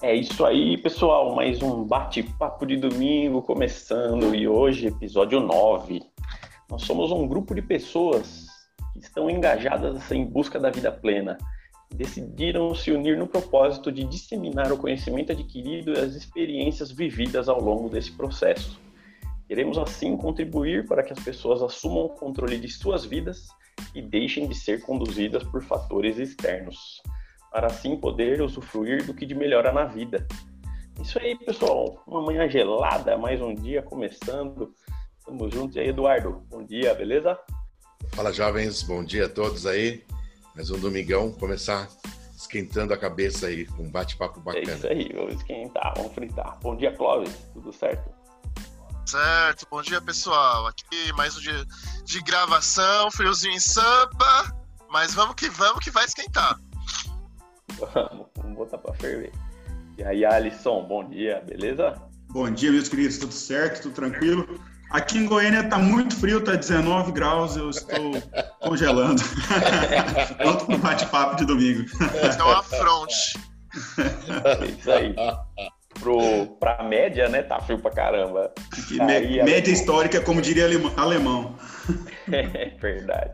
É isso aí, pessoal. Mais um bate-papo de domingo começando e hoje, episódio 9. Nós somos um grupo de pessoas que estão engajadas em busca da vida plena. Decidiram se unir no propósito de disseminar o conhecimento adquirido e as experiências vividas ao longo desse processo. Queremos assim contribuir para que as pessoas assumam o controle de suas vidas e deixem de ser conduzidas por fatores externos para assim poder usufruir do que de melhora na vida. Isso aí, pessoal. Uma manhã gelada, mais um dia começando. Tamo juntos aí, Eduardo. Bom dia, beleza? Fala, jovens. Bom dia a todos aí. Mais um domingão. Começar esquentando a cabeça aí com um bate-papo bacana. É isso aí, vamos esquentar, vamos fritar. Bom dia, Clóvis. Tudo certo? Certo, bom dia pessoal. Aqui mais um dia de gravação, friozinho em samba, mas vamos que vamos que vai esquentar. Vamos, vamos botar pra ferver. E aí, Alisson, bom dia, beleza? Bom dia, meus queridos, tudo certo, tudo tranquilo? Aqui em Goiânia tá muito frio, tá 19 graus, eu estou congelando. Pronto pro bate-papo de domingo. É uma fronte. É isso aí. Pro, pra média, né, tá frio pra caramba. Aí, média histórica, como diria alemão. É verdade.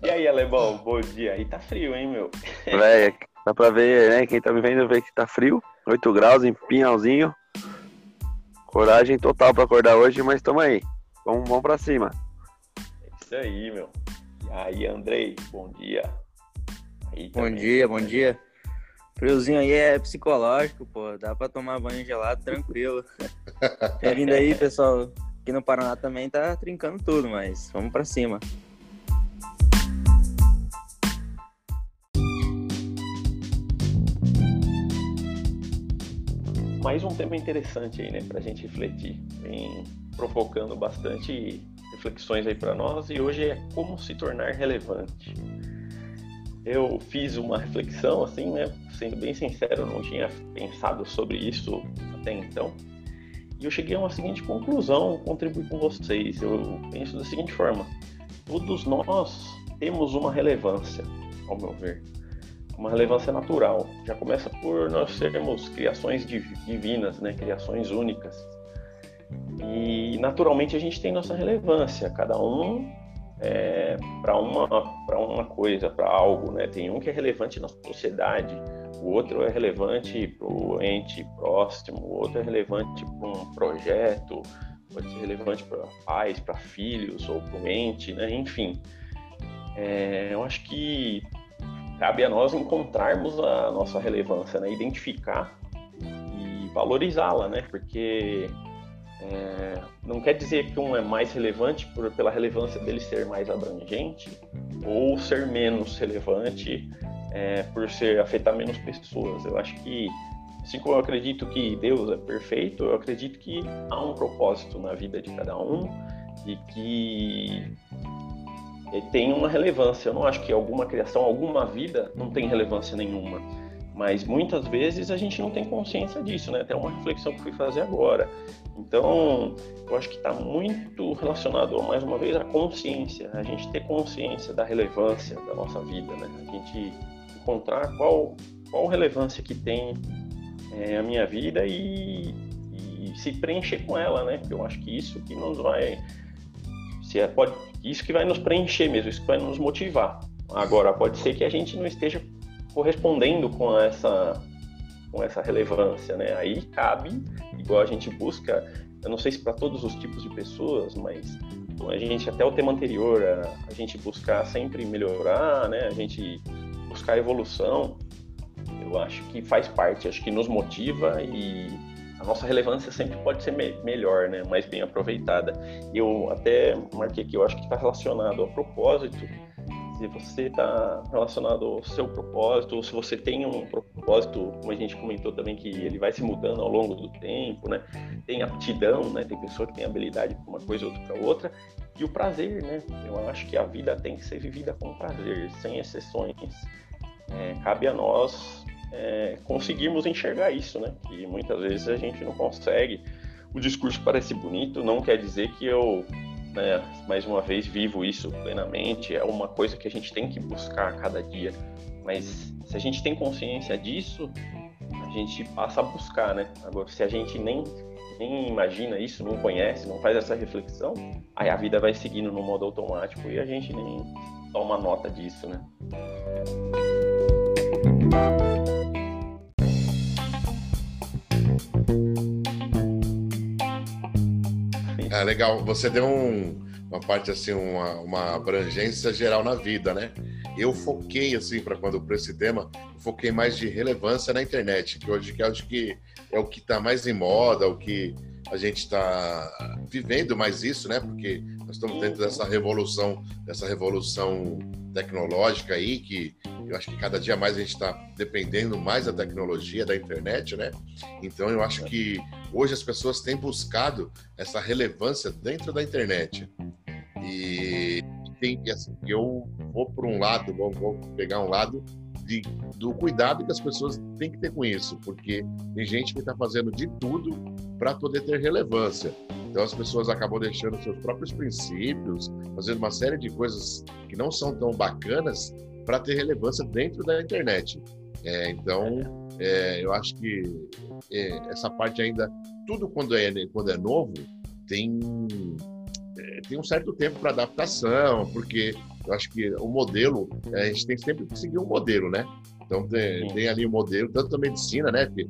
E aí, alemão, bom dia. Aí tá frio, hein, meu? Véia, Dá pra ver, né? Quem tá me vendo vê que tá frio. 8 graus em Pinhalzinho. Coragem total pra acordar hoje, mas tamo aí. Vamos, vamos pra cima. É isso aí, meu. E aí, Andrei, bom dia. Aí bom dia, bom dia. Friozinho aí é psicológico, pô. Dá pra tomar banho gelado tranquilo. Tem vindo aí, pessoal. Aqui no Paraná também tá trincando tudo, mas vamos pra cima. Mais um tema interessante aí, né, para a gente refletir. Vem provocando bastante reflexões aí para nós e hoje é como se tornar relevante. Eu fiz uma reflexão, assim, né, sendo bem sincero, não tinha pensado sobre isso até então. E eu cheguei a uma seguinte conclusão, contribuir com vocês. Eu penso da seguinte forma: todos nós temos uma relevância, ao meu ver uma relevância natural. Já começa por nós sermos criações divinas, né? criações únicas. E naturalmente a gente tem nossa relevância, cada um é, para uma, uma coisa, para algo. Né? Tem um que é relevante na sociedade, o outro é relevante para o ente próximo, o outro é relevante para um projeto, pode ser relevante para pais, para filhos ou para o ente, né? enfim. É, eu acho que cabe a nós encontrarmos a nossa relevância, né? identificar e valorizá-la, né? porque é, não quer dizer que um é mais relevante por, pela relevância dele ser mais abrangente ou ser menos relevante é, por ser afetar menos pessoas. Eu acho que assim como eu acredito que Deus é perfeito, eu acredito que há um propósito na vida de cada um e que tem uma relevância. Eu não acho que alguma criação, alguma vida não tem relevância nenhuma. Mas muitas vezes a gente não tem consciência disso, né? Até uma reflexão que fui fazer agora. Então, eu acho que está muito relacionado, mais uma vez, à consciência. A gente ter consciência da relevância da nossa vida, né? A gente encontrar qual, qual relevância que tem é, a minha vida e, e se preencher com ela, né? Porque eu acho que isso que nos vai se é, pode, isso que vai nos preencher mesmo, isso que vai nos motivar. Agora, pode ser que a gente não esteja correspondendo com essa, com essa relevância, né? Aí cabe, igual a gente busca, eu não sei se para todos os tipos de pessoas, mas a gente, até o tema anterior, a, a gente buscar sempre melhorar, né? A gente buscar evolução, eu acho que faz parte, acho que nos motiva e a nossa relevância sempre pode ser me melhor, né? mais bem aproveitada. Eu até marquei que eu acho que está relacionado ao propósito. Se você está relacionado ao seu propósito, ou se você tem um propósito, como a gente comentou também, que ele vai se mudando ao longo do tempo, né? Tem aptidão, né? Tem pessoa que tem habilidade para uma coisa, outra para outra. E o prazer, né? Eu acho que a vida tem que ser vivida com prazer, sem exceções. É, cabe a nós é, conseguirmos enxergar isso, né? Que muitas vezes a gente não consegue. O discurso parece bonito, não quer dizer que eu, né, mais uma vez, vivo isso plenamente. É uma coisa que a gente tem que buscar a cada dia. Mas se a gente tem consciência disso, gente passa a buscar, né? Agora, se a gente nem, nem imagina isso, não conhece, não faz essa reflexão, aí a vida vai seguindo no modo automático e a gente nem toma nota disso, né? É legal. Você deu um, uma parte assim, uma, uma abrangência geral na vida, né? Eu foquei assim para quando para esse tema, foquei mais de relevância na internet, que hoje que acho que é o que está mais em moda, o que a gente está vivendo mais isso, né? Porque nós estamos dentro dessa revolução, dessa revolução tecnológica aí, que eu acho que cada dia mais a gente está dependendo mais da tecnologia, da internet, né? Então eu acho que hoje as pessoas têm buscado essa relevância dentro da internet. E tem assim, eu vou por um lado, vou, vou pegar um lado de, do cuidado que as pessoas têm que ter com isso, porque tem gente que está fazendo de tudo para poder ter relevância. Então as pessoas acabam deixando seus próprios princípios, fazendo uma série de coisas que não são tão bacanas para ter relevância dentro da internet. É, então é, eu acho que é, essa parte ainda, tudo quando é quando é novo tem é, tem um certo tempo para adaptação, porque eu acho que o modelo, é, a gente tem sempre que seguir um modelo, né? Então tem, tem ali o um modelo, tanto da medicina, né? Que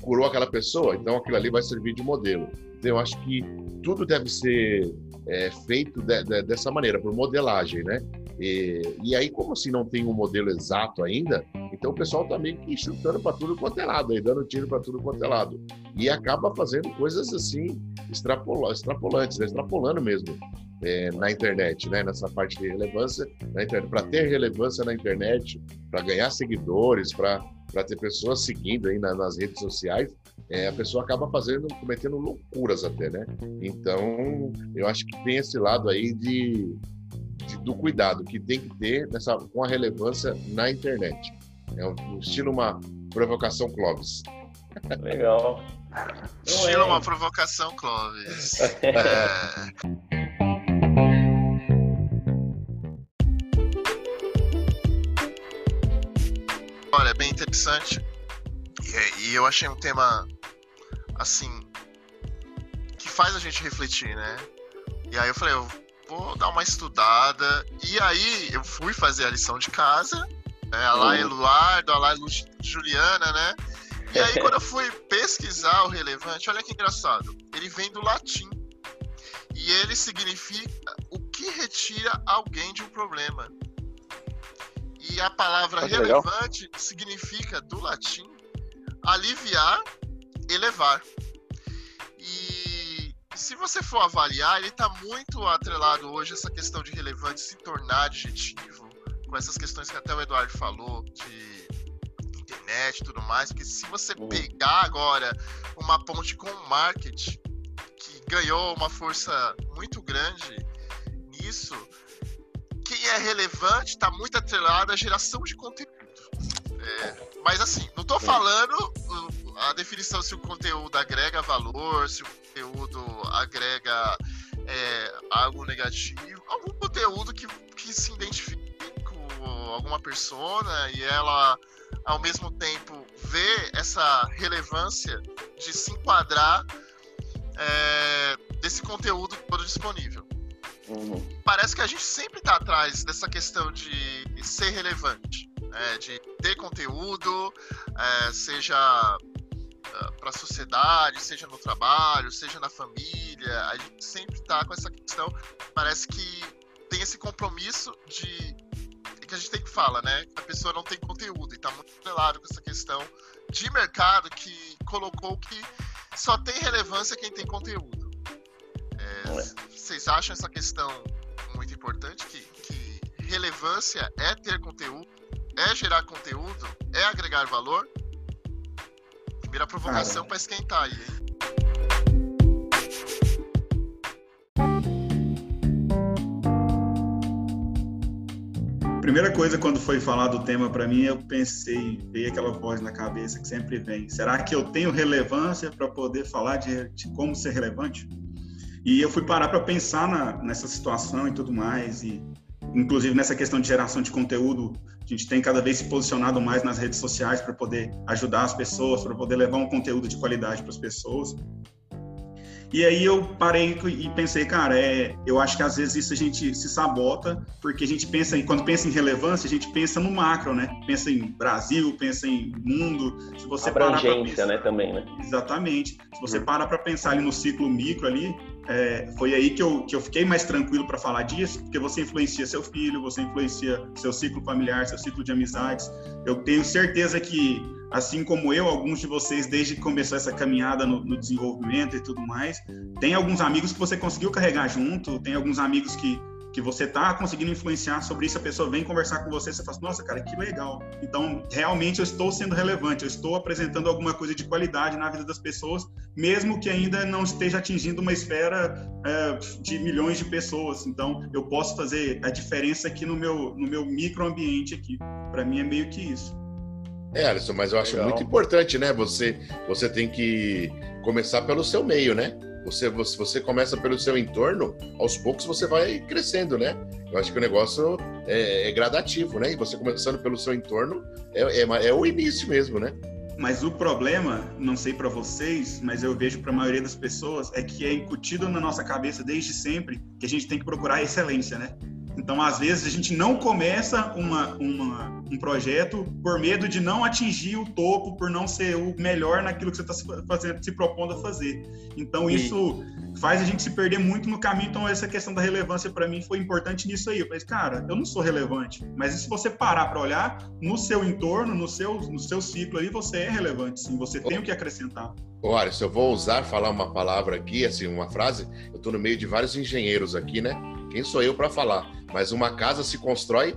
curou aquela pessoa, então aquilo ali vai servir de modelo. Então eu acho que tudo deve ser é, feito de, de, dessa maneira, por modelagem, né? E, e, aí, como assim não tem um modelo exato ainda, então o pessoal tá meio que chutando para tudo quanto é lado, aí, dando tiro para tudo quanto é lado. E acaba fazendo coisas assim, extrapola, extrapolantes, né? extrapolando mesmo é, na internet, né? Nessa parte de relevância. Para ter relevância na internet, para ganhar seguidores, para ter pessoas seguindo aí na, nas redes sociais, é, a pessoa acaba fazendo, cometendo loucuras até, né? Então, eu acho que tem esse lado aí de do cuidado que tem que ter nessa, com a relevância na internet. É um, estilo uma provocação Clóvis. Legal. Estilo é. uma provocação Clóvis. é. Olha, é bem interessante. E, e eu achei um tema, assim, que faz a gente refletir, né? E aí eu falei, eu vou dar uma estudada. E aí eu fui fazer a lição de casa. Né? A lá Eduardo, a lá Juliana, né? E aí quando eu fui pesquisar o relevante, olha que engraçado. Ele vem do latim. E ele significa o que retira alguém de um problema. E a palavra relevante legal. significa, do latim, aliviar, elevar. E se você for avaliar, ele está muito atrelado hoje essa questão de relevante se tornar adjetivo, com essas questões que até o Eduardo falou, de internet e tudo mais, porque se você uhum. pegar agora uma ponte com o marketing, que ganhou uma força muito grande nisso, quem é relevante está muito atrelado à geração de conteúdo. É, mas assim, não estou falando uh, a definição se o conteúdo agrega valor, se o conteúdo agrega é, algo negativo, algum conteúdo que, que se identifique com alguma persona e ela ao mesmo tempo vê essa relevância de se enquadrar é, desse conteúdo todo disponível. Uhum. Parece que a gente sempre está atrás dessa questão de ser relevante, né? de ter conteúdo, é, seja é, para a sociedade, seja no trabalho, seja na família. A gente sempre está com essa questão. Parece que tem esse compromisso de que a gente tem que falar, né? A pessoa não tem conteúdo e está muito claro com essa questão de mercado que colocou que só tem relevância quem tem conteúdo. Vocês acham essa questão muito importante? Que, que relevância é ter conteúdo, é gerar conteúdo, é agregar valor? Primeira provocação para esquentar aí, hein? primeira coisa quando foi falar do tema para mim, eu pensei, veio aquela voz na cabeça que sempre vem: será que eu tenho relevância para poder falar de, de, como ser relevante? E eu fui parar para pensar na, nessa situação e tudo mais. E inclusive nessa questão de geração de conteúdo, a gente tem cada vez se posicionado mais nas redes sociais para poder ajudar as pessoas, para poder levar um conteúdo de qualidade para as pessoas. E aí eu parei e pensei, cara, é, eu acho que às vezes isso a gente se sabota, porque a gente pensa em, quando pensa em relevância, a gente pensa no macro, né? Pensa em Brasil, pensa em mundo. Se você Abrangência, pensar, né, também, né? Exatamente. Se você uhum. para para pensar ali no ciclo micro ali, é, foi aí que eu, que eu fiquei mais tranquilo para falar disso, porque você influencia seu filho, você influencia seu ciclo familiar, seu ciclo de amizades. Eu tenho certeza que assim como eu, alguns de vocês, desde que começou essa caminhada no, no, desenvolvimento e tudo mais, tem alguns amigos que você conseguiu carregar junto, tem alguns amigos que, que você tá conseguindo influenciar sobre isso, a pessoa vem conversar com você, você fala, assim, nossa, cara, que legal. Então, realmente eu estou sendo relevante, eu estou apresentando alguma coisa de qualidade na vida das pessoas, mesmo que ainda não esteja atingindo uma esfera é, de milhões de pessoas. Então, eu posso fazer a diferença aqui no meu, no meu microambiente aqui. Para mim é meio que isso. É, Alisson, mas eu acho Legal. muito importante, né? Você, você tem que começar pelo seu meio, né? Você, você, você começa pelo seu entorno, aos poucos você vai crescendo, né? Eu acho que o negócio é, é gradativo, né? E você começando pelo seu entorno é, é, é o início mesmo, né? Mas o problema, não sei para vocês, mas eu vejo para a maioria das pessoas, é que é incutido na nossa cabeça desde sempre que a gente tem que procurar excelência, né? Então, às vezes, a gente não começa uma, uma, um projeto por medo de não atingir o topo, por não ser o melhor naquilo que você está se, fazendo, se propondo a fazer. Então, isso faz a gente se perder muito no caminho. Então, essa questão da relevância, para mim, foi importante nisso aí. Eu falei, cara, eu não sou relevante, mas se você parar para olhar no seu entorno, no seu, no seu ciclo aí, você é relevante, sim. Você tem o que acrescentar. Olha, se eu vou usar, falar uma palavra aqui, assim, uma frase, eu estou no meio de vários engenheiros aqui, né? Quem sou eu para falar? Mas uma casa se constrói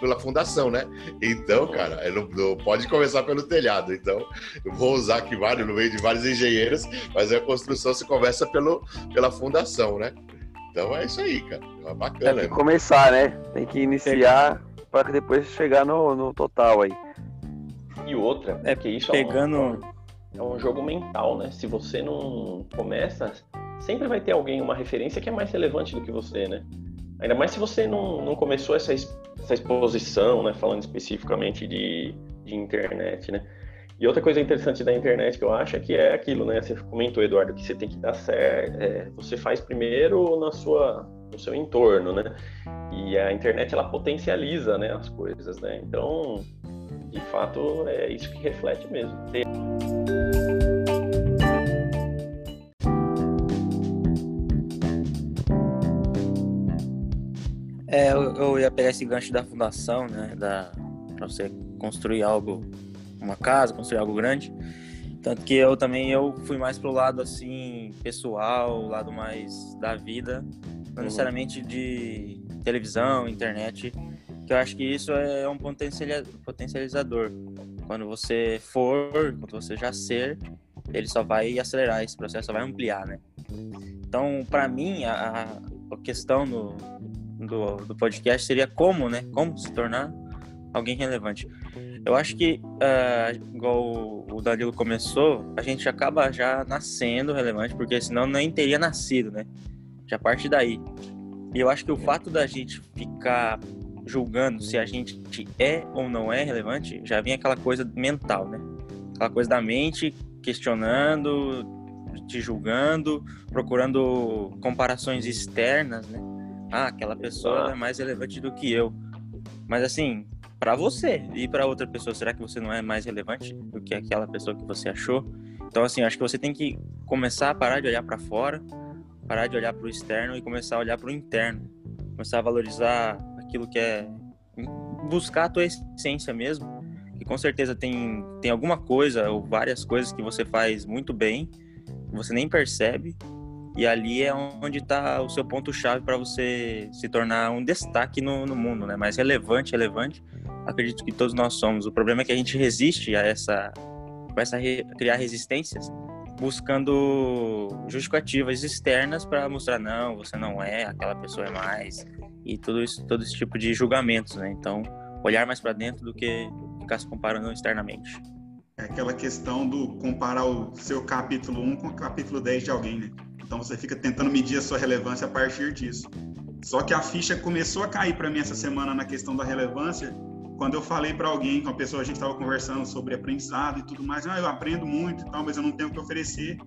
pela fundação, né? Então, cara, não, não, pode começar pelo telhado. Então, eu vou usar aqui vários, no meio de vários engenheiros, mas a construção se começa pelo, pela fundação, né? Então é isso aí, cara. É bacana. Tem que começar, né? Tem que iniciar para depois chegar no, no total aí. E outra, é que isso pegando... é, um, é um jogo mental, né? Se você não começa, sempre vai ter alguém, uma referência que é mais relevante do que você, né? Ainda mais se você não, não começou essa, essa exposição, né? Falando especificamente de, de internet, né? E outra coisa interessante da internet que eu acho é que é aquilo, né? Você comentou, Eduardo, que você tem que dar certo. É, você faz primeiro na sua, no seu entorno, né? E a internet ela potencializa, né, as coisas, né? Então, de fato, é isso que reflete mesmo. É, eu, eu, ia pegar esse gancho da fundação, né? Da, pra você construir algo, uma casa, construir algo grande. Tanto que eu também eu fui mais pro lado assim, pessoal, lado mais da vida, não uhum. necessariamente de televisão, internet, que eu acho que isso é um potencializador. Quando você for, quando você já ser, ele só vai acelerar esse processo, só vai ampliar, né? Então, para mim, a, a questão no, do, do podcast seria como, né? Como se tornar alguém relevante. Eu acho que, uh, igual o Danilo começou, a gente acaba já nascendo relevante, porque senão nem teria nascido, né? Já parte daí. E eu acho que o fato da gente ficar julgando se a gente é ou não é relevante, já vem aquela coisa mental, né? Aquela coisa da mente questionando, te julgando, procurando comparações externas, né? Ah, aquela pessoa é mais relevante do que eu. Mas assim, para você e para outra pessoa, será que você não é mais relevante do que aquela pessoa que você achou? Então assim, acho que você tem que começar a parar de olhar para fora, parar de olhar para o externo e começar a olhar para o interno, começar a valorizar aquilo que é buscar a tua essência mesmo, que com certeza tem tem alguma coisa ou várias coisas que você faz muito bem, que você nem percebe e ali é onde está o seu ponto-chave para você se tornar um destaque no, no, mundo, né? Mais relevante, relevante. Acredito que todos nós somos. O problema é que a gente resiste a essa, a essa re, criar resistências, buscando justificativas externas para mostrar não, você não é, aquela pessoa é mais e tudo isso, todo esse tipo de julgamentos, né? Então, olhar mais para dentro do que ficar se comparando externamente. É aquela questão do comparar o seu capítulo 1 com o capítulo 10 de alguém, né? Então você fica tentando medir a sua relevância a partir disso. Só que a ficha começou a cair para mim essa semana na questão da relevância, quando eu falei para alguém, com a pessoa, a gente estava conversando sobre aprendizado e tudo mais, ah, eu aprendo muito e tal, mas eu não tenho o que oferecer.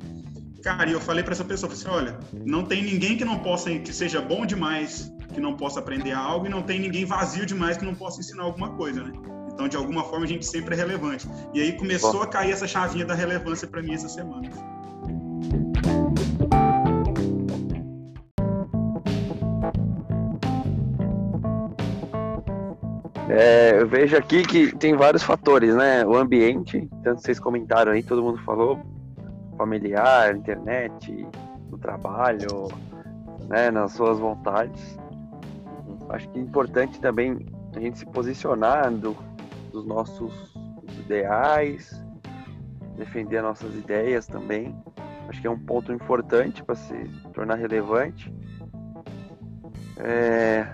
Cara, e eu falei para essa pessoa, falei assim, olha, não tem ninguém que não possa, que seja bom demais, que não possa aprender algo, e não tem ninguém vazio demais que não possa ensinar alguma coisa, né? Então, de alguma forma, a gente sempre é relevante. E aí começou a cair essa chavinha da relevância para mim essa semana. É, eu vejo aqui que tem vários fatores, né? O ambiente, tanto vocês comentaram aí, todo mundo falou, familiar, internet, no trabalho, né, nas suas vontades. Acho que é importante também a gente se posicionar do, dos nossos ideais, defender nossas ideias também. Acho que é um ponto importante para se tornar relevante. É,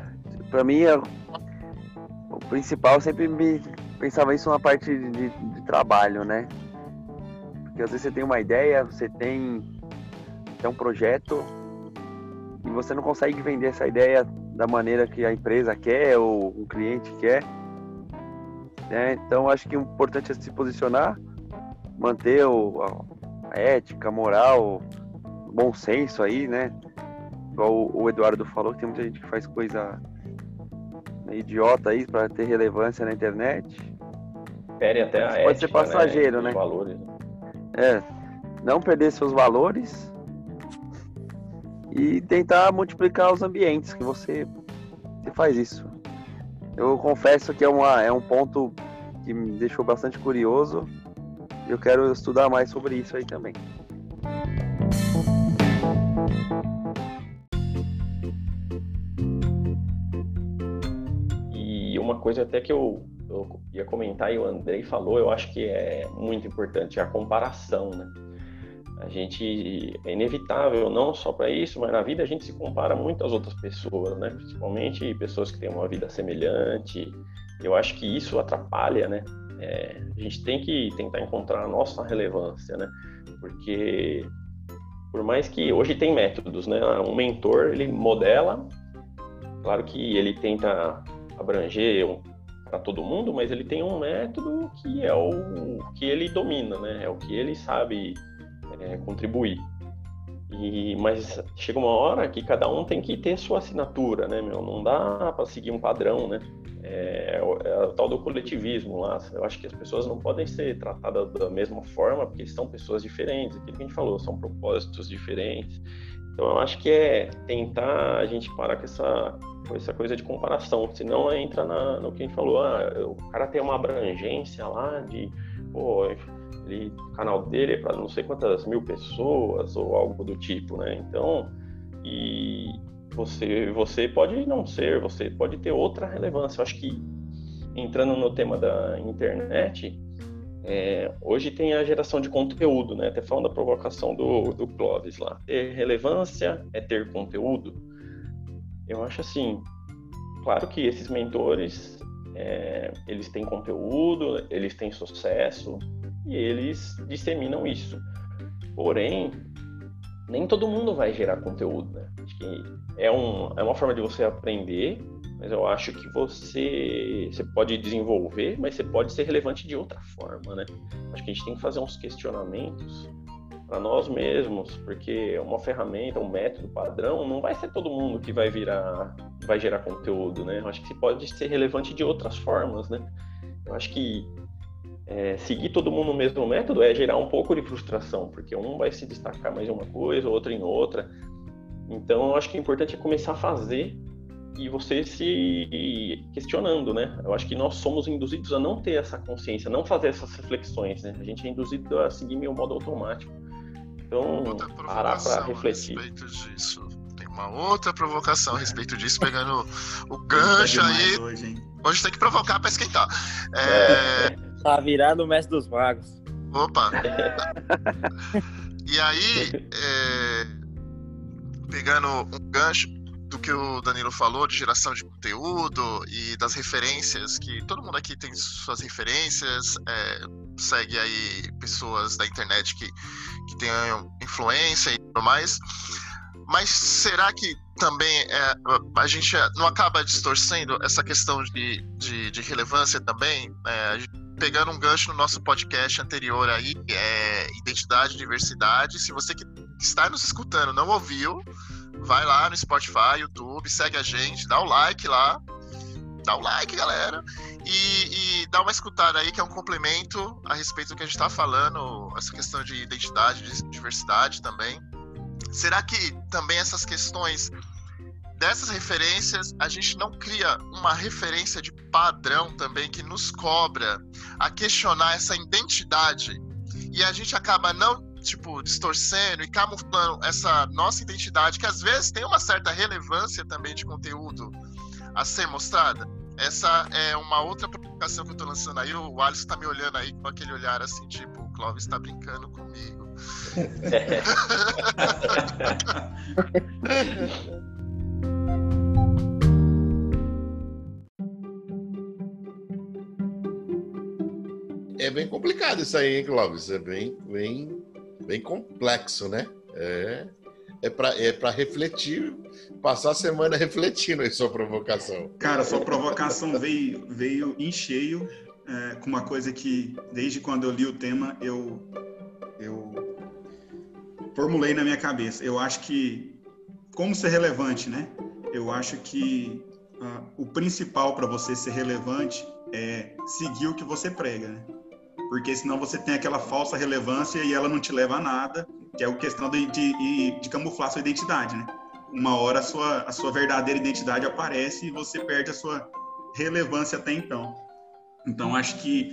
para mim, é, o principal sempre me pensava isso na parte de, de, trabalho, né? Porque às vezes você tem uma ideia, você tem, tem um projeto e você não consegue vender essa ideia da maneira que a empresa quer ou o cliente quer. Né? Então acho que o importante é se posicionar, manter o, a ética, a moral, o bom senso aí, né? Igual o Eduardo falou, que tem muita gente que faz coisa idiota aí para ter relevância na internet. Fere até a Pode ética, ser passageiro, né? né? Valores. Né? É. Não perder seus valores e tentar multiplicar os ambientes que você, você faz isso. Eu confesso que é, uma, é um ponto que me deixou bastante curioso. Eu quero estudar mais sobre isso aí também. Coisa até que eu, eu ia comentar e o Andrei falou, eu acho que é muito importante, a comparação, né? A gente é inevitável, não só para isso, mas na vida a gente se compara muito às outras pessoas, né? Principalmente pessoas que têm uma vida semelhante. Eu acho que isso atrapalha, né? É, a gente tem que tentar encontrar a nossa relevância, né? Porque por mais que hoje tem métodos, né? Um mentor ele modela, claro que ele tenta abranger para todo mundo, mas ele tem um método que é o que ele domina, né? É o que ele sabe é, contribuir. E, mas chega uma hora que cada um tem que ter sua assinatura, né, meu? Não dá para seguir um padrão, né? É, é, o tal do coletivismo lá. Eu acho que as pessoas não podem ser tratadas da mesma forma porque são pessoas diferentes. Aquilo que a gente falou, são propósitos diferentes. Então eu acho que é tentar a gente parar com essa, com essa coisa de comparação, senão entra na, no que a gente falou, ah, o cara tem uma abrangência lá de, pô, ele, o canal dele é para não sei quantas mil pessoas ou algo do tipo, né? Então, e você, você pode não ser, você pode ter outra relevância. Eu acho que entrando no tema da internet, é, hoje tem a geração de conteúdo, né? Até falando da provocação do, do Clóvis lá. Ter relevância é ter conteúdo. Eu acho assim, claro que esses mentores, é, eles têm conteúdo, eles têm sucesso e eles disseminam isso. Porém, nem todo mundo vai gerar conteúdo, né? Acho que é, um, é uma forma de você aprender mas eu acho que você, você pode desenvolver, mas você pode ser relevante de outra forma, né? Acho que a gente tem que fazer uns questionamentos para nós mesmos, porque uma ferramenta, um método padrão, não vai ser todo mundo que vai virar, vai gerar conteúdo, né? Eu acho que você pode ser relevante de outras formas, né? Eu acho que é, seguir todo mundo no mesmo método é gerar um pouco de frustração, porque um vai se destacar mais em uma coisa, outro em outra. Então, eu acho que o importante é começar a fazer e você se questionando, né? Eu acho que nós somos induzidos a não ter essa consciência, não fazer essas reflexões, né? A gente é induzido a seguir meio modo automático. Então, parar para refletir. A respeito disso. Tem uma outra provocação a respeito disso, pegando o gancho aí. Hoje, hoje, tem que provocar para esquentar. É... Tá virado o mestre dos magos. Opa! e aí, é... pegando um gancho, do que o Danilo falou de geração de conteúdo e das referências, que todo mundo aqui tem suas referências, é, segue aí pessoas da internet que, que tenham influência e tudo mais. Mas será que também é, a gente não acaba distorcendo essa questão de, de, de relevância também? É, pegando um gancho no nosso podcast anterior aí, é Identidade Diversidade. Se você que está nos escutando não ouviu, vai lá no Spotify, YouTube, segue a gente, dá o like lá. Dá o like, galera. E, e dá uma escutada aí, que é um complemento a respeito do que a gente está falando, essa questão de identidade, de diversidade também. Será que também essas questões dessas referências a gente não cria uma referência de padrão também que nos cobra a questionar essa identidade e a gente acaba não tipo distorcendo e camuflando essa nossa identidade que às vezes tem uma certa relevância também de conteúdo a ser mostrada essa é uma outra provocação que eu tô lançando aí o Alisson tá me olhando aí com aquele olhar assim tipo o Clóvis está brincando comigo é bem complicado isso aí, hein, Clóvis? É bem, bem, bem complexo, né? É, é para é refletir, passar a semana refletindo aí sua provocação. Cara, sua provocação veio, veio em cheio é, com uma coisa que, desde quando eu li o tema, eu, eu formulei na minha cabeça. Eu acho que, como ser relevante, né? Eu acho que uh, o principal para você ser relevante é seguir o que você prega, né? Porque senão você tem aquela falsa relevância e ela não te leva a nada, que é a questão de, de, de camuflar sua identidade, né? Uma hora a sua, a sua verdadeira identidade aparece e você perde a sua relevância até então. Então, acho que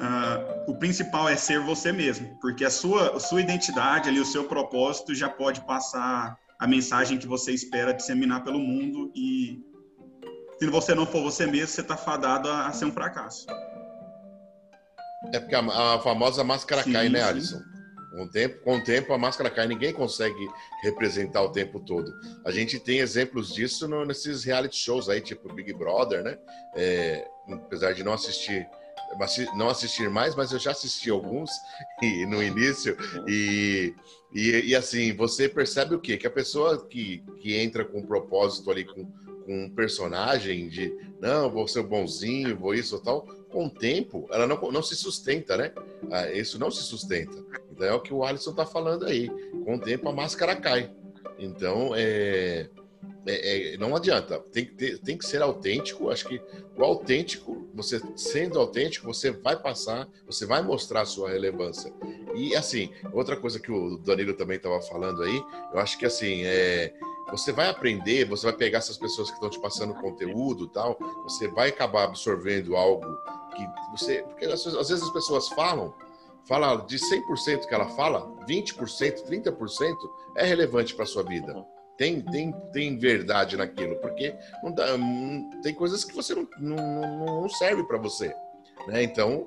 uh, o principal é ser você mesmo, porque a sua, a sua identidade, ali, o seu propósito já pode passar a mensagem que você espera disseminar pelo mundo e se você não for você mesmo, você está fadado a, a, ser um fracasso. É porque a, a famosa máscara sim, cai, né, sim. Alisson? Com o, tempo, com o tempo, a máscara cai, ninguém consegue representar o tempo todo. A gente tem exemplos disso no, nesses reality shows aí, tipo Big Brother, né? É, apesar de não assistir não assistir mais, mas eu já assisti alguns e, no início. E, e, e, assim, você percebe o quê? Que a pessoa que, que entra com um propósito ali, com, com um personagem de não, vou ser bonzinho, vou isso ou tal, com o tempo, ela não, não se sustenta, né? Ah, isso não se sustenta. Então é o que o Alisson tá falando aí. Com o tempo a máscara cai. Então, é é, é, não adianta, tem que, ter, tem que ser autêntico. Acho que o autêntico, você sendo autêntico, você vai passar, você vai mostrar a sua relevância. E assim, outra coisa que o Danilo também estava falando aí, eu acho que assim, é, você vai aprender, você vai pegar essas pessoas que estão te passando conteúdo tal, você vai acabar absorvendo algo que você. Porque às vezes as pessoas falam, fala de 100% que ela fala, 20%, 30% é relevante para sua vida tem, tem, tem verdade naquilo, porque não dá, tem coisas que você não, não, não serve para você. Né? Então,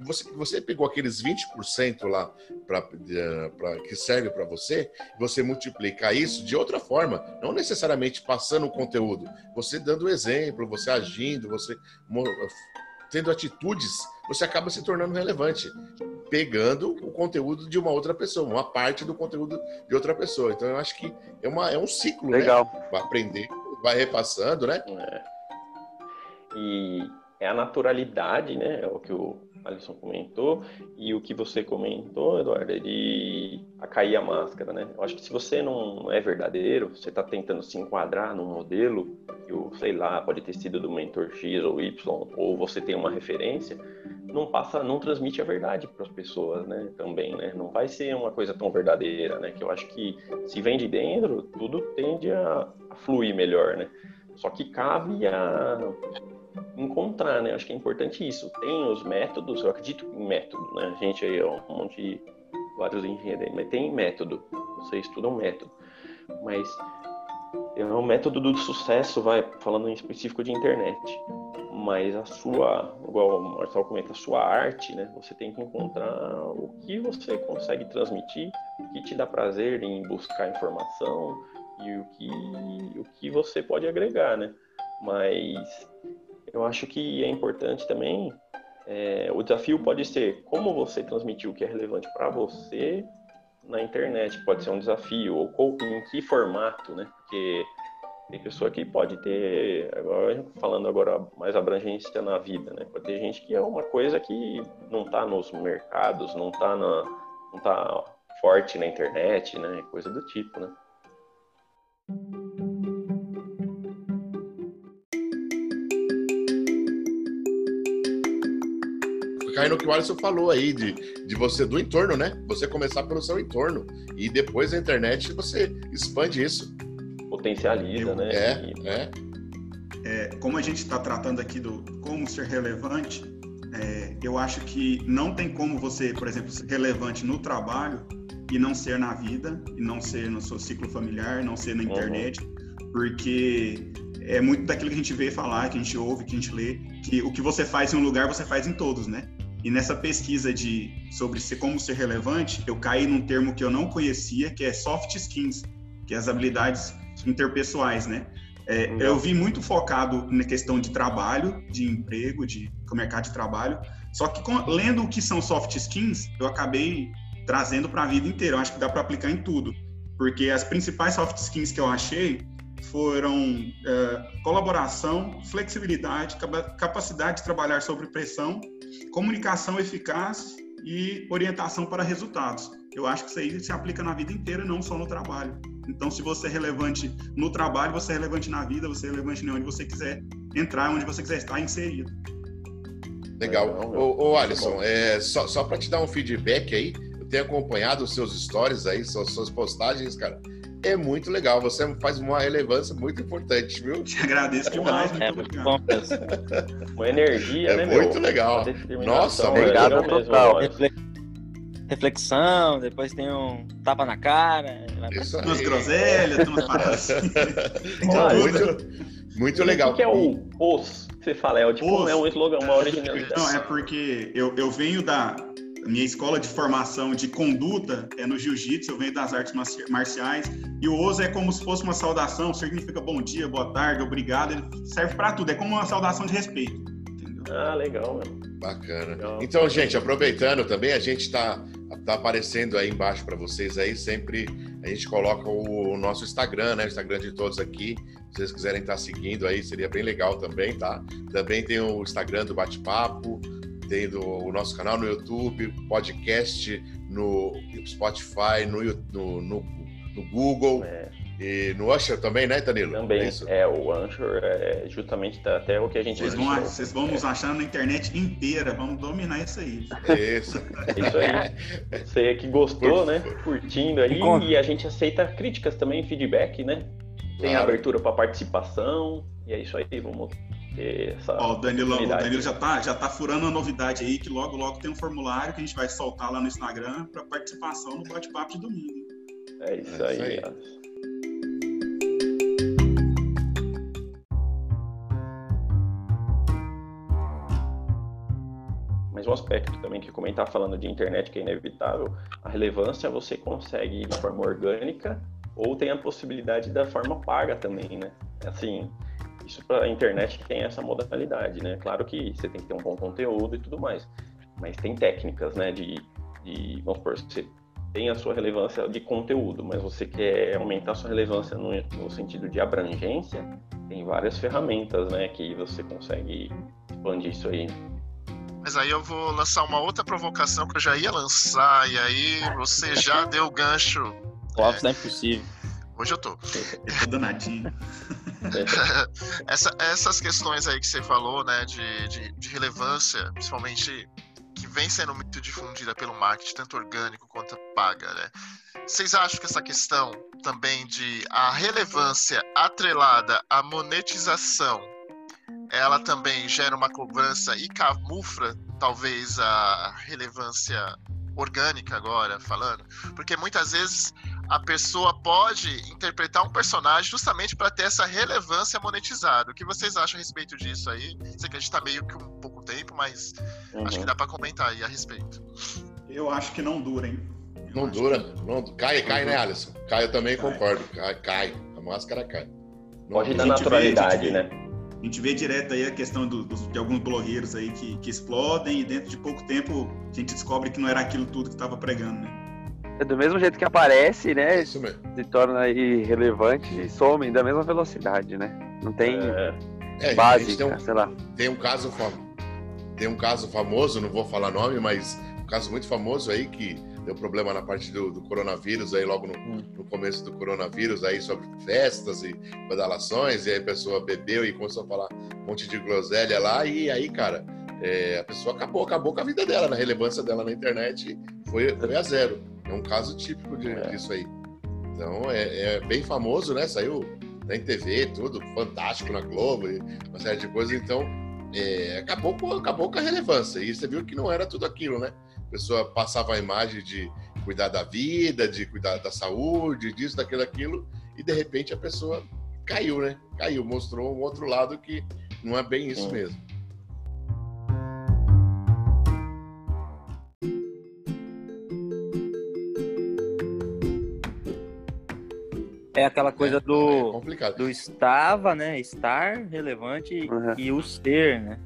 você, você pegou aqueles 20% lá pra, pra, que serve para você, você multiplicar isso de outra forma, não necessariamente passando o conteúdo, você dando exemplo, você agindo, você tendo atitudes, você acaba se tornando relevante, pegando o conteúdo de uma outra pessoa, uma parte do conteúdo de outra pessoa. Então eu acho que é, uma, é um ciclo, né? Legal. né? Vai aprender, vai repassando, né? É. E é a naturalidade, né? É o que o Alisson comentou, e o que você comentou, Eduardo, é de a cair a máscara, né? Eu acho que se você não é verdadeiro, você está tentando se enquadrar num modelo, que o, sei lá, pode ter sido do mentor X ou Y, ou você tem uma referência, não passa, não transmite a verdade para as pessoas, né? Também, né? Não vai ser uma coisa tão verdadeira, né? Que eu acho que se vem de dentro, tudo tende a, a fluir melhor, né? Só que cabe a encontrar, né? Acho que é importante isso. Tem os métodos, eu acredito em método, né? A gente aí é um monte de vários engenheiros, mas tem método. Você estuda um método. Mas é um método do sucesso, vai falando em específico de internet. Mas a sua, igual o Marcelo comenta, a sua arte, né? Você tem que encontrar o que você consegue transmitir, o que te dá prazer em buscar informação e o que, o que você pode agregar, né? Mas eu acho que é importante também. É, o desafio pode ser como você transmitir o que é relevante para você na internet, pode ser um desafio, ou em que formato, né? Porque tem pessoa que pode ter, agora falando agora mais abrangência na vida, né? Pode ter gente que é uma coisa que não está nos mercados, não está na, não tá forte na internet, né? Coisa do tipo, né? Cai no que o Alisson falou aí, de, de você, do entorno, né? Você começar pelo seu entorno. E depois a internet você expande isso. Potencializa, né? É, é. é. Como a gente está tratando aqui do como ser relevante, é, eu acho que não tem como você, por exemplo, ser relevante no trabalho e não ser na vida, e não ser no seu ciclo familiar, não ser na uhum. internet, uhum. porque é muito daquilo que a gente vê falar, que a gente ouve, que a gente lê, que o que você faz em um lugar, você faz em todos, né? E nessa pesquisa de sobre ser, como ser relevante, eu caí num termo que eu não conhecia, que é soft skills, que é as habilidades interpessoais, né? É, eu vi muito focado na questão de trabalho, de emprego, de mercado de trabalho. Só que com, lendo o que são soft skills, eu acabei trazendo para a vida inteira. Eu acho que dá para aplicar em tudo, porque as principais soft skills que eu achei foram é, colaboração, flexibilidade, capacidade de trabalhar sob pressão, comunicação eficaz e orientação para resultados. Eu acho que isso aí se aplica na vida inteira, não só no trabalho. Então, se você é relevante no trabalho, você é relevante na vida, você é relevante onde você quiser entrar, onde você quiser estar inserido. Legal. Ô, ô Alisson, é, só, só para te dar um feedback aí, eu tenho acompanhado os seus stories aí, suas, suas postagens, cara é muito legal. Você faz uma relevância muito importante, viu? Te agradeço demais. É, muito bom. uma energia, é né, muito meu? legal. Nossa, obrigado total. Reflexão, depois tem um tapa na cara. Isso. Duas groselhas, duas paradas. muito, muito legal. O que é o os que você fala? É, o, tipo, é um slogan, uma originalidade. Não, é porque eu, eu venho da, minha escola de formação de conduta é no jiu-jitsu, eu venho das artes marciais, e o Oso é como se fosse uma saudação, significa bom dia, boa tarde, obrigado, ele serve para tudo, é como uma saudação de respeito. Entendeu? Ah, legal, mano. Bacana. Legal. Então, gente, aproveitando também, a gente está tá aparecendo aí embaixo para vocês aí, sempre a gente coloca o nosso Instagram, né? O Instagram de todos aqui. Se vocês quiserem estar tá seguindo aí, seria bem legal também, tá? Também tem o Instagram do Bate-Papo, tem do, o nosso canal no YouTube, podcast no Spotify, no, no, no, no Google. É. E no Anchor também, né, Danilo? Também. É, é o Anchor é justamente tá até o que a gente. Vocês vão, vocês vão nos achar na internet inteira, vamos dominar isso aí. Isso. isso aí. Você que gostou, Por... né? Curtindo aí. E a gente aceita críticas também, feedback, né? Tem claro. abertura para participação. E é isso aí, vamos essa Ó, o Danilo, o Danilo já tá, já tá furando a novidade aí, que logo, logo tem um formulário que a gente vai soltar lá no Instagram para participação no bate-papo de domingo. É isso, é isso aí. aí. Mas um aspecto também que comentar falando de internet que é inevitável, a relevância você consegue de forma orgânica ou tem a possibilidade da forma paga também, né? Assim, isso para a internet tem essa modalidade, né? Claro que você tem que ter um bom conteúdo e tudo mais, mas tem técnicas, né? De, de vamos supor, você tem a sua relevância de conteúdo, mas você quer aumentar a sua relevância no, no sentido de abrangência, tem várias ferramentas, né? Que você consegue expandir isso aí. Mas aí eu vou lançar uma outra provocação que eu já ia lançar, e aí você já deu o gancho. O é, não é impossível. Hoje eu tô. tô danadinho. Essa, essas questões aí que você falou, né, de, de, de, relevância, principalmente que vem sendo muito difundida pelo marketing, tanto orgânico quanto paga, né? Vocês acham que essa questão também de a relevância atrelada à monetização, ela também gera uma cobrança e camufla talvez a relevância orgânica agora falando, porque muitas vezes a pessoa pode interpretar um personagem justamente para ter essa relevância monetizada. O que vocês acham a respeito disso aí? Sei que a gente está meio que um pouco tempo, mas uhum. acho que dá para comentar aí a respeito. Eu acho que não dura, hein? Eu não dura. Que... Não... Cai, cai, né, Alisson? Cai, eu também cai. concordo. Cai, cai. A máscara cai. Não pode dar naturalidade, vê, né? A gente vê direto aí a questão do, do, de alguns blogueiros aí que, que explodem e dentro de pouco tempo a gente descobre que não era aquilo tudo que estava pregando, né? É do mesmo jeito que aparece, né? É isso mesmo. Se torna irrelevante e some da mesma velocidade, né? Não tem É, É, base, tem um, sei lá. tem um caso fam- tem um caso famoso, não vou falar nome, mas um caso muito famoso aí que deu problema na parte do, do coronavírus aí logo no, no começo do coronavírus aí sobre festas e badalações e aí a pessoa bebeu e começou a falar um monte de groselha lá e aí cara é, a pessoa acabou acabou com a vida dela na relevância dela na internet foi, foi a zero é um caso típico de- É. disso aí então é, é bem famoso né saiu em TV tudo fantástico na Globo e uma série de coisas então é, acabou, com, acabou com a relevância. E você viu que não era tudo aquilo, né? A pessoa passava a imagem de cuidar da vida, de cuidar da saúde, disso, daquilo, daquilo, e de repente a pessoa caiu, né? Caiu, mostrou um outro lado que não é bem isso mesmo. É aquela coisa É do, complicado. do estava, né? Estar relevante Uhum. e o ser, né?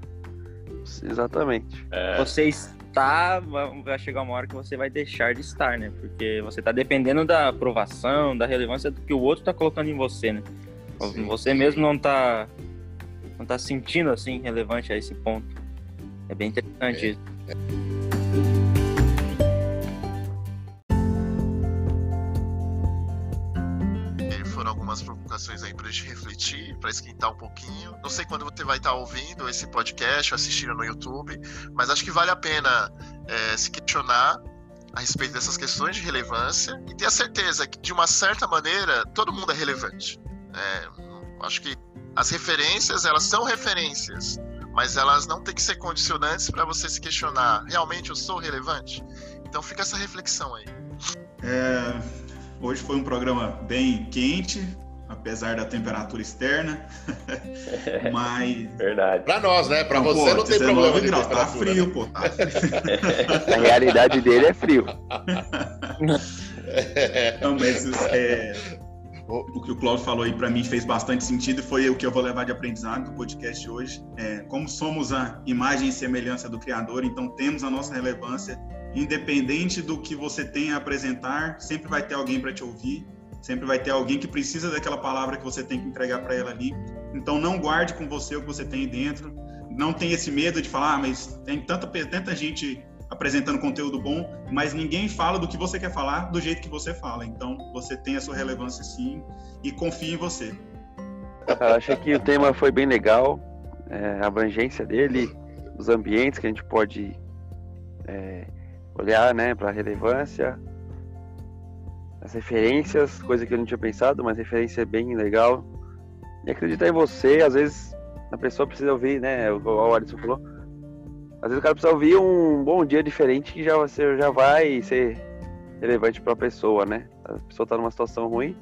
Exatamente. é, Você está, vai chegar uma hora que você vai deixar de estar, né? Porque você está dependendo da aprovação, da relevância do que o outro está colocando em você, né? Sim. Você mesmo não está não tá sentindo assim relevante a esse ponto. É bem interessante É. isso. Algumas provocações aí pra gente refletir, pra esquentar um pouquinho. Não sei quando você vai estar ouvindo esse podcast ou assistindo no YouTube, mas acho que vale a pena é, se questionar a respeito dessas questões de relevância e ter a certeza que, de uma certa maneira, todo mundo é relevante. É, acho que as referências, elas são referências, mas elas não têm que ser condicionantes para você se questionar: realmente eu sou relevante? Então fica essa reflexão aí. É, hoje foi um programa bem quente, apesar da temperatura externa, mas verdade. Pra nós, né? Pra Não, você pô, não tem 19 problema de graus, tá frio, né? pô, tá frio. A realidade dele é frio. Não, mas é, o que o Cláudio falou aí para mim fez bastante sentido e foi o que eu vou levar de aprendizado do podcast hoje. É, como somos a imagem e semelhança do Criador, então temos a nossa relevância, independente do que você tenha a apresentar, sempre vai ter alguém para te ouvir, sempre vai ter alguém que precisa daquela palavra que você tem que entregar para ela ali. Então não guarde com você o que você tem aí dentro, não tenha esse medo de falar, ah, mas tem tanta, tanta gente apresentando conteúdo bom, mas ninguém fala do que você quer falar do jeito que você fala. Então, você tem a sua relevância sim e confie em você. Eu acho que o tema foi bem legal, é, a abrangência dele, os ambientes que a gente pode é, olhar né, para a relevância, as referências, coisa que eu não tinha pensado, mas referência bem legal. E acreditar em você, às vezes a pessoa precisa ouvir, né? O o Alisson falou. Às vezes o cara precisa ouvir um bom dia diferente que já, você já vai ser relevante para a pessoa, né? A pessoa está numa situação ruim.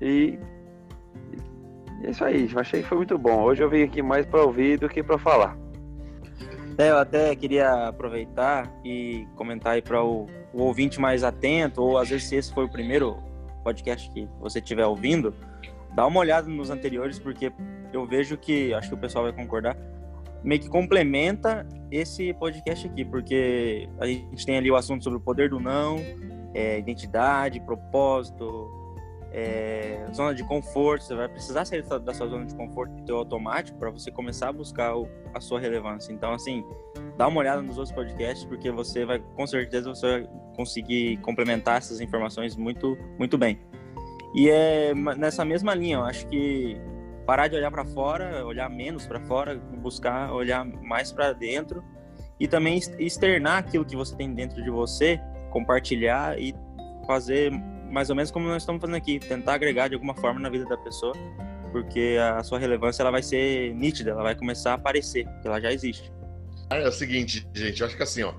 E e é isso aí, achei que foi muito bom. Hoje eu vim aqui mais para ouvir do que para falar. É, eu até queria aproveitar e comentar aí para o, o ouvinte mais atento, ou às vezes se esse foi o primeiro podcast que você estiver ouvindo, dá uma olhada nos anteriores, porque eu vejo que, acho que o pessoal vai concordar, meio que complementa esse podcast aqui, porque a gente tem ali o assunto sobre o poder do não, é, identidade, propósito, é, zona de conforto. Você vai precisar sair da sua zona de conforto do teu automático para você começar a buscar o- a sua relevância. Então, assim, dá uma olhada nos outros podcasts, porque você vai, com certeza, você vai conseguir complementar essas informações muito, muito bem. E é nessa mesma linha, eu acho que parar de olhar para fora, olhar menos para fora, buscar olhar mais para dentro e também ex- externar aquilo que você tem dentro de você, compartilhar e fazer mais ou menos como nós estamos fazendo aqui, tentar agregar de alguma forma na vida da pessoa, porque a sua relevância ela vai ser nítida, ela vai começar a aparecer, porque ela já existe. É o seguinte, gente, eu acho que assim, ó,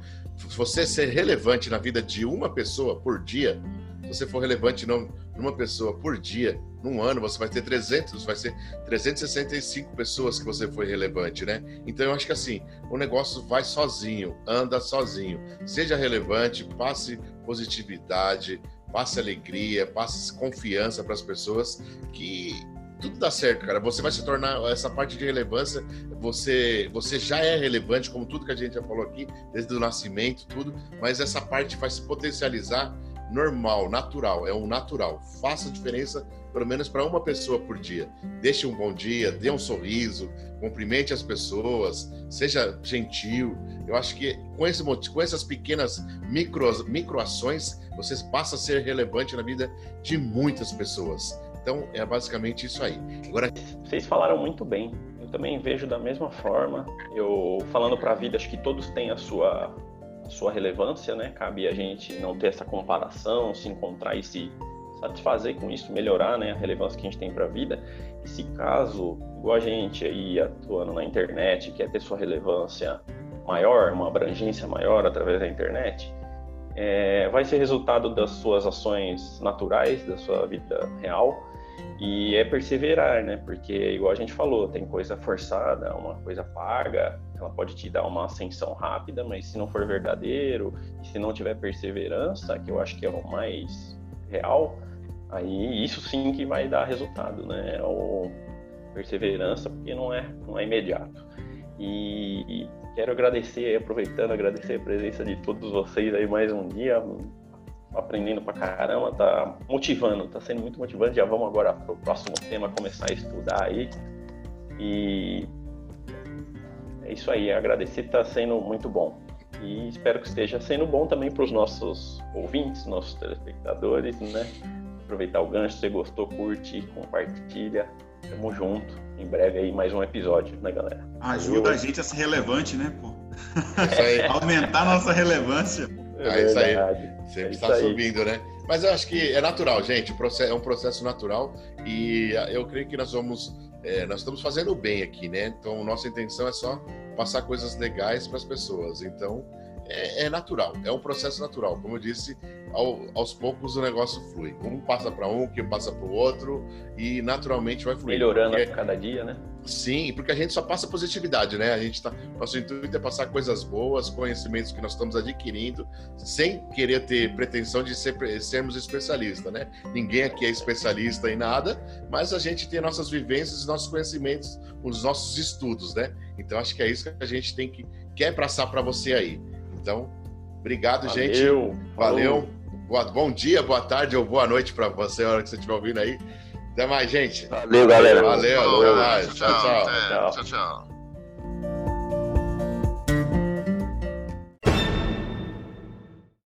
você ser relevante na vida de uma pessoa por dia, se você for relevante num- numa pessoa por dia, num ano, você vai ter 300, vai ser 365 pessoas que você foi relevante, né? Então eu acho que assim, o negócio vai sozinho, anda sozinho. Seja relevante, passe positividade, passe alegria, passe confiança para as pessoas que tudo dá certo, cara. Você vai se tornar essa parte de relevância. Você, você já é relevante, como tudo que a gente já falou aqui, desde o nascimento, tudo. Mas essa parte vai se potencializar normal, natural. É um natural. Faça diferença, pelo menos para uma pessoa por dia. Deixe um bom dia, dê um sorriso, cumprimente as pessoas, seja gentil. Eu acho que com, esse, com essas pequenas micro, microações, você passa a ser relevante na vida de muitas pessoas. Então, é basicamente isso aí. Agora... Vocês falaram muito bem. Eu também vejo da mesma forma. Eu, falando para a vida, acho que todos têm a sua, a sua relevância, né? Cabe a gente não ter essa comparação, se encontrar e se satisfazer com isso, melhorar né, a relevância que a gente tem para a vida. E se caso, igual a gente aí atuando na internet, quer ter sua relevância maior, uma abrangência maior através da internet, é, vai ser resultado das suas ações naturais, da sua vida real, e é perseverar, né? Porque, igual a gente falou, tem coisa forçada, uma coisa paga, ela pode te dar uma ascensão rápida, mas se não for verdadeiro, se não tiver perseverança, que eu acho que é o mais real, aí isso sim que vai dar resultado, né? Ou perseverança, porque não é, não é imediato. E, e quero agradecer, aproveitando, agradecer a presença de todos vocês aí mais um dia, aprendendo pra caramba, tá motivando, tá sendo muito motivante. Já vamos agora pro próximo tema, começar a estudar aí. E é isso aí, agradecer tá sendo muito bom. E espero que esteja sendo bom também para os nossos ouvintes, nossos telespectadores, né? Aproveitar o gancho, se você gostou, curte, compartilha. Tamo junto. Em breve aí mais um episódio, né, galera? Ajuda Eu... a gente a ser relevante, né, pô? É Aumentar nossa relevância. É, isso aí. Sempre é está subindo, né? Mas eu acho que é natural, gente. É um processo natural e eu creio que nós vamos, é, nós estamos fazendo o bem aqui, né? Então nossa intenção é só passar coisas legais para as pessoas. Então é, é, natural, é um processo natural. Como eu disse, ao, aos poucos o negócio flui. Um passa para um, que passa para o outro e naturalmente vai fluir. Melhorando porque... a cada dia, né? Sim, porque a gente só passa positividade, né? A gente tá, nosso intuito é passar coisas boas, conhecimentos que nós estamos adquirindo, sem querer ter pretensão de ser, sermos especialistas, né? Ninguém aqui é especialista em nada, mas a gente tem nossas vivências, nossos conhecimentos, os nossos estudos, né? Então acho que é isso que a gente tem que quer passar para você aí. Então, obrigado, Valeu. gente. Valeu. Boa, bom dia, boa tarde ou boa noite para você, a hora que você estiver ouvindo aí. Até mais, gente. Valeu, galera. Valeu, Valeu. até mais. tchau. tchau. tchau, tchau.